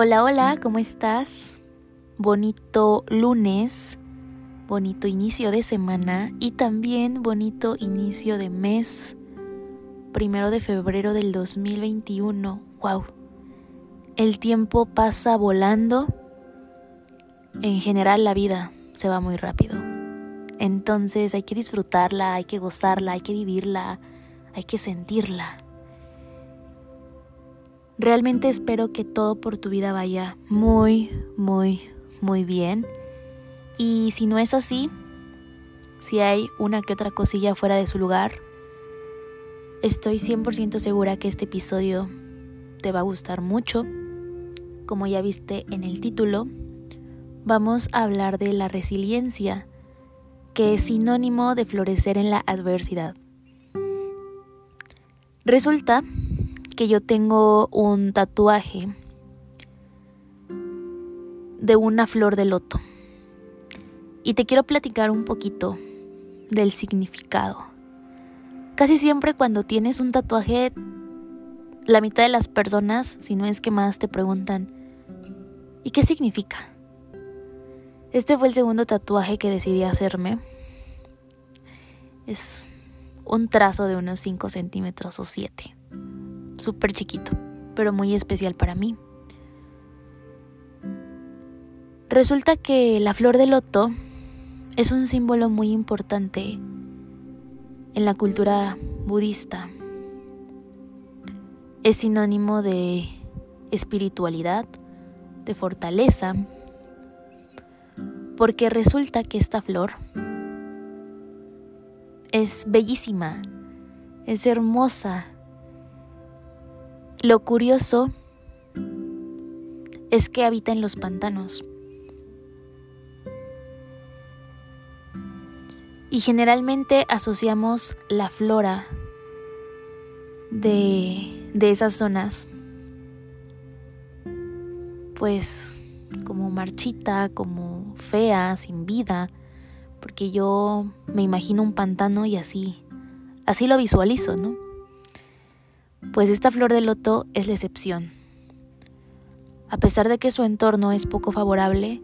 Hola, hola, ¿cómo estás? Bonito lunes, bonito inicio de semana y también bonito inicio de mes, primero de febrero del 2021. ¡Wow! El tiempo pasa volando. En general la vida se va muy rápido. Entonces hay que disfrutarla, hay que gozarla, hay que vivirla, hay que sentirla. Realmente espero que todo por tu vida vaya muy, muy, muy bien. Y si no es así, si hay una que otra cosilla fuera de su lugar, estoy 100% segura que este episodio te va a gustar mucho. Como ya viste en el título, vamos a hablar de la resiliencia, que es sinónimo de florecer en la adversidad. Resulta que yo tengo un tatuaje de una flor de loto. Y te quiero platicar un poquito del significado. Casi siempre cuando tienes un tatuaje, la mitad de las personas, si no es que más, te preguntan, ¿y qué significa? Este fue el segundo tatuaje que decidí hacerme. Es un trazo de unos 5 centímetros o 7 súper chiquito, pero muy especial para mí. Resulta que la flor de loto es un símbolo muy importante en la cultura budista. Es sinónimo de espiritualidad, de fortaleza, porque resulta que esta flor es bellísima, es hermosa, lo curioso es que habita en los pantanos. Y generalmente asociamos la flora de, de esas zonas pues como marchita, como fea, sin vida, porque yo me imagino un pantano y así, así lo visualizo, ¿no? Pues esta flor de loto es la excepción. A pesar de que su entorno es poco favorable,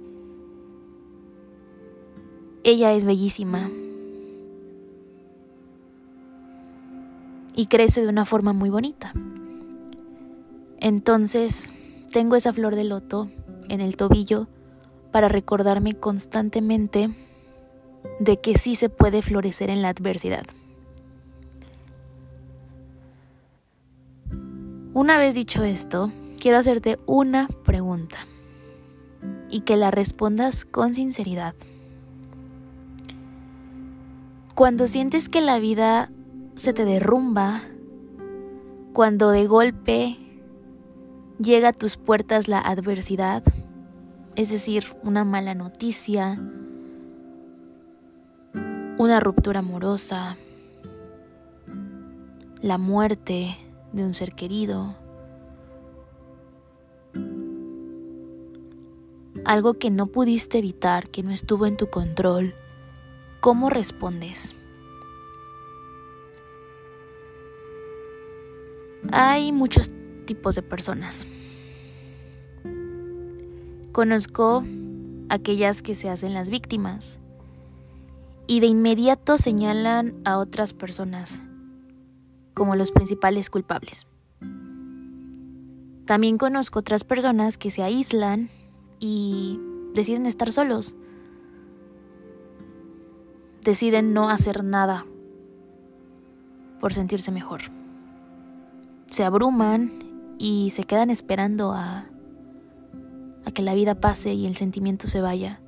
ella es bellísima y crece de una forma muy bonita. Entonces, tengo esa flor de loto en el tobillo para recordarme constantemente de que sí se puede florecer en la adversidad. Una vez dicho esto, quiero hacerte una pregunta y que la respondas con sinceridad. Cuando sientes que la vida se te derrumba, cuando de golpe llega a tus puertas la adversidad, es decir, una mala noticia, una ruptura amorosa, la muerte, de un ser querido, algo que no pudiste evitar, que no estuvo en tu control, ¿cómo respondes? Hay muchos tipos de personas. Conozco aquellas que se hacen las víctimas y de inmediato señalan a otras personas como los principales culpables. También conozco otras personas que se aíslan y deciden estar solos. Deciden no hacer nada por sentirse mejor. Se abruman y se quedan esperando a, a que la vida pase y el sentimiento se vaya.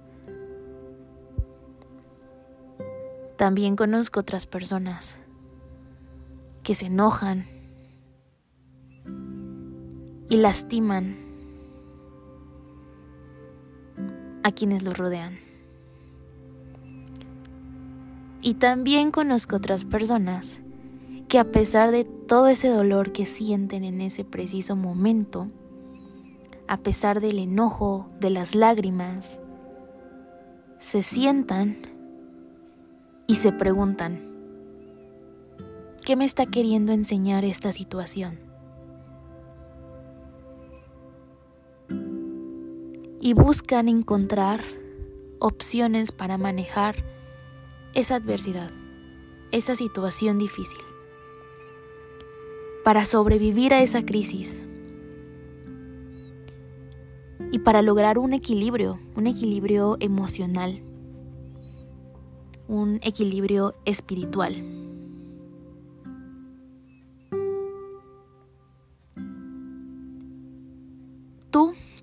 También conozco otras personas que se enojan y lastiman a quienes los rodean. Y también conozco otras personas que a pesar de todo ese dolor que sienten en ese preciso momento, a pesar del enojo, de las lágrimas, se sientan y se preguntan, ¿Qué me está queriendo enseñar esta situación? y buscan encontrar opciones para manejar esa adversidad, esa situación difícil, para sobrevivir a esa crisis y para lograr un equilibrio, un equilibrio emocional, un equilibrio espiritual.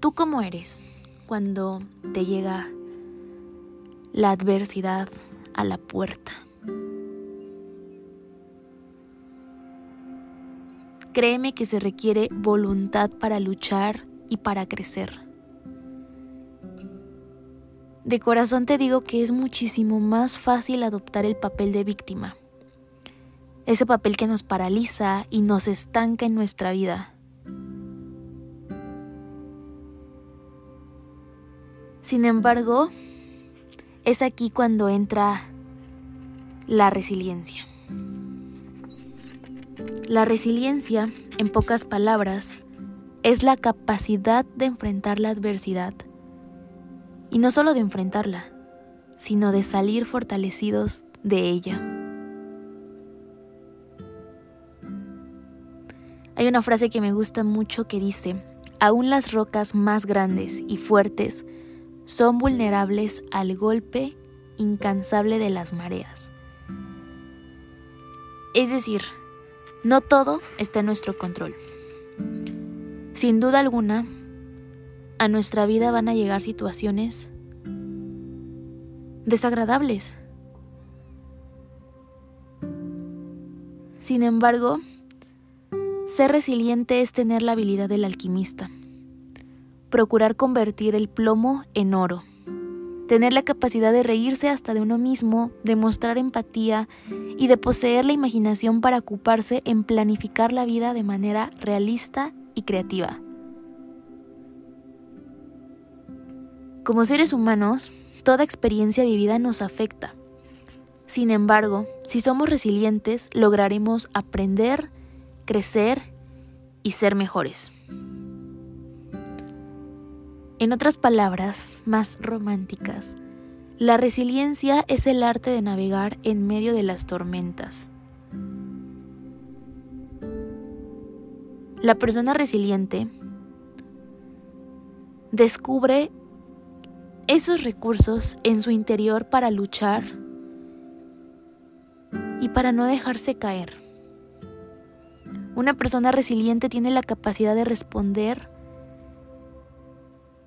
Tú, cómo eres cuando te llega la adversidad a la puerta. Créeme que se requiere voluntad para luchar y para crecer. De corazón te digo que es muchísimo más fácil adoptar el papel de víctima. Ese papel que nos paraliza y nos estanca en nuestra vida. Sin embargo, es aquí cuando entra la resiliencia. La resiliencia, en pocas palabras, es la capacidad de enfrentar la adversidad y no solo de enfrentarla, sino de salir fortalecidos de ella. Hay una frase que me gusta mucho que dice, aún las rocas más grandes y fuertes son vulnerables al golpe incansable de las mareas. Es decir, no todo está en nuestro control. Sin duda alguna, a nuestra vida van a llegar situaciones desagradables. Sin embargo, ser resiliente es tener la habilidad del alquimista, procurar convertir el plomo en oro, tener la capacidad de reírse hasta de uno mismo, de mostrar empatía y de poseer la imaginación para ocuparse en planificar la vida de manera realista y creativa. Como seres humanos, toda experiencia vivida nos afecta. Sin embargo, si somos resilientes, lograremos aprender, crecer y ser mejores. En otras palabras, más románticas, la resiliencia es el arte de navegar en medio de las tormentas. La persona resiliente descubre esos recursos en su interior para luchar y para no dejarse caer. Una persona resiliente tiene la capacidad de responder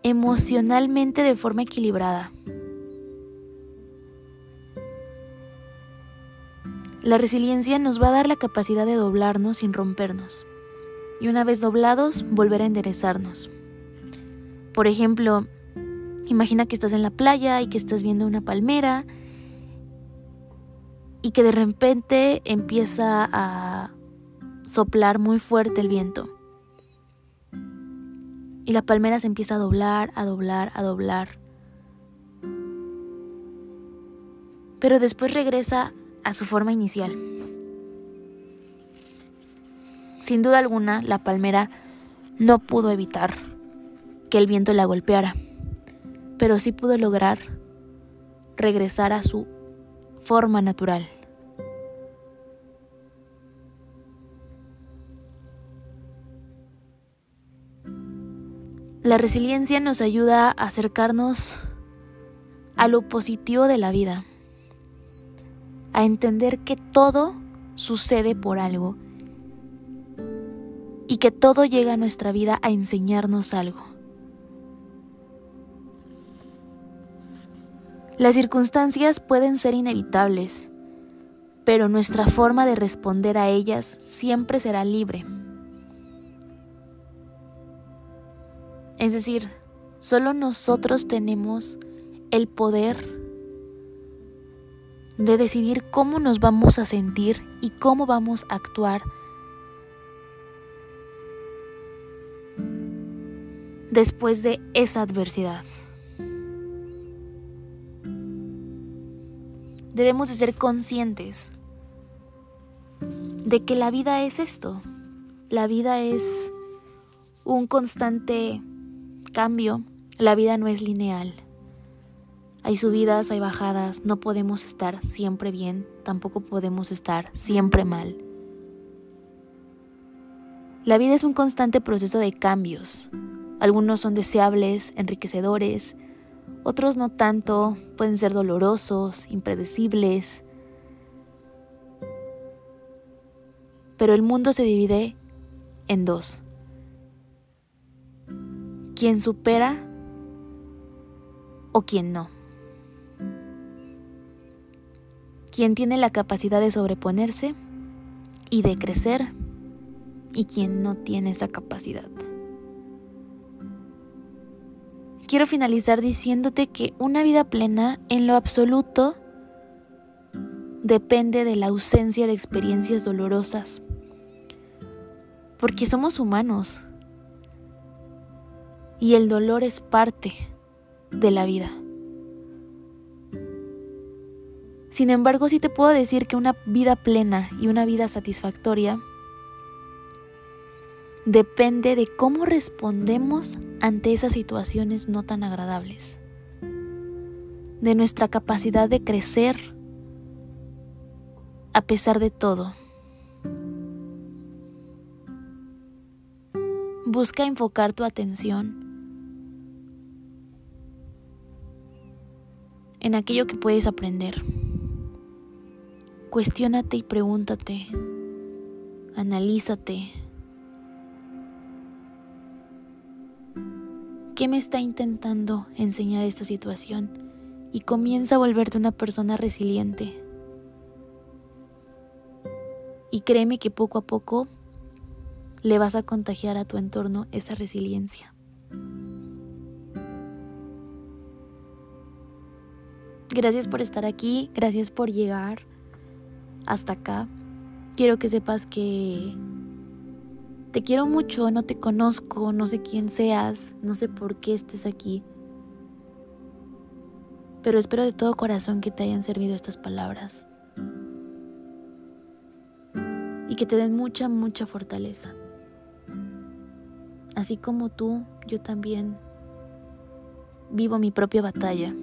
emocionalmente de forma equilibrada. La resiliencia nos va a dar la capacidad de doblarnos sin rompernos y una vez doblados volver a enderezarnos. Por ejemplo, Imagina que estás en la playa y que estás viendo una palmera y que de repente empieza a soplar muy fuerte el viento. Y la palmera se empieza a doblar, a doblar, a doblar. Pero después regresa a su forma inicial. Sin duda alguna, la palmera no pudo evitar que el viento la golpeara pero sí pudo lograr regresar a su forma natural. La resiliencia nos ayuda a acercarnos a lo positivo de la vida, a entender que todo sucede por algo y que todo llega a nuestra vida a enseñarnos algo. Las circunstancias pueden ser inevitables, pero nuestra forma de responder a ellas siempre será libre. Es decir, solo nosotros tenemos el poder de decidir cómo nos vamos a sentir y cómo vamos a actuar después de esa adversidad. debemos de ser conscientes de que la vida es esto. La vida es un constante cambio, La vida no es lineal. Hay subidas, hay bajadas, no podemos estar siempre bien, tampoco podemos estar siempre mal. La vida es un constante proceso de cambios. Algunos son deseables, enriquecedores, otros no tanto, pueden ser dolorosos, impredecibles. Pero el mundo se divide en dos. Quien supera o quien no. Quien tiene la capacidad de sobreponerse y de crecer y quien no tiene esa capacidad. Quiero finalizar diciéndote que una vida plena en lo absoluto depende de la ausencia de experiencias dolorosas. Porque somos humanos. Y el dolor es parte de la vida. Sin embargo, sí te puedo decir que una vida plena y una vida satisfactoria depende de cómo respondemos ante esas situaciones no tan agradables, de nuestra capacidad de crecer a pesar de todo. Busca enfocar tu atención en aquello que puedes aprender. Cuestiónate y pregúntate. Analízate. ¿Qué me está intentando enseñar esta situación? Y comienza a volverte una persona resiliente. Y créeme que poco a poco le vas a contagiar a tu entorno esa resiliencia. Gracias por estar aquí, gracias por llegar hasta acá. Quiero que sepas que te quiero mucho, no te conozco, no sé quién seas, no sé por qué estés aquí. Pero espero de todo corazón que te hayan servido estas palabras. Y que te den mucha, mucha fortaleza. Así como tú, yo también vivo mi propia batalla.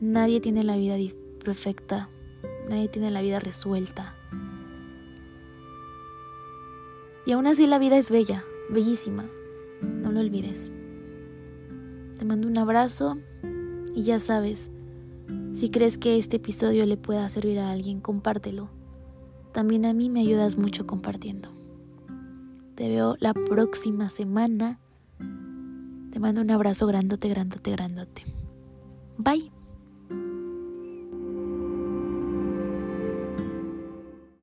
Nadie tiene la vida perfecta, nadie tiene la vida resuelta. Y aún así la vida es bella, bellísima. No lo olvides. Te mando un abrazo y ya sabes, si crees que este episodio le pueda servir a alguien, compártelo. También a mí me ayudas mucho compartiendo. Te veo la próxima semana. Te mando un abrazo grandote, grandote, grandote. Bye.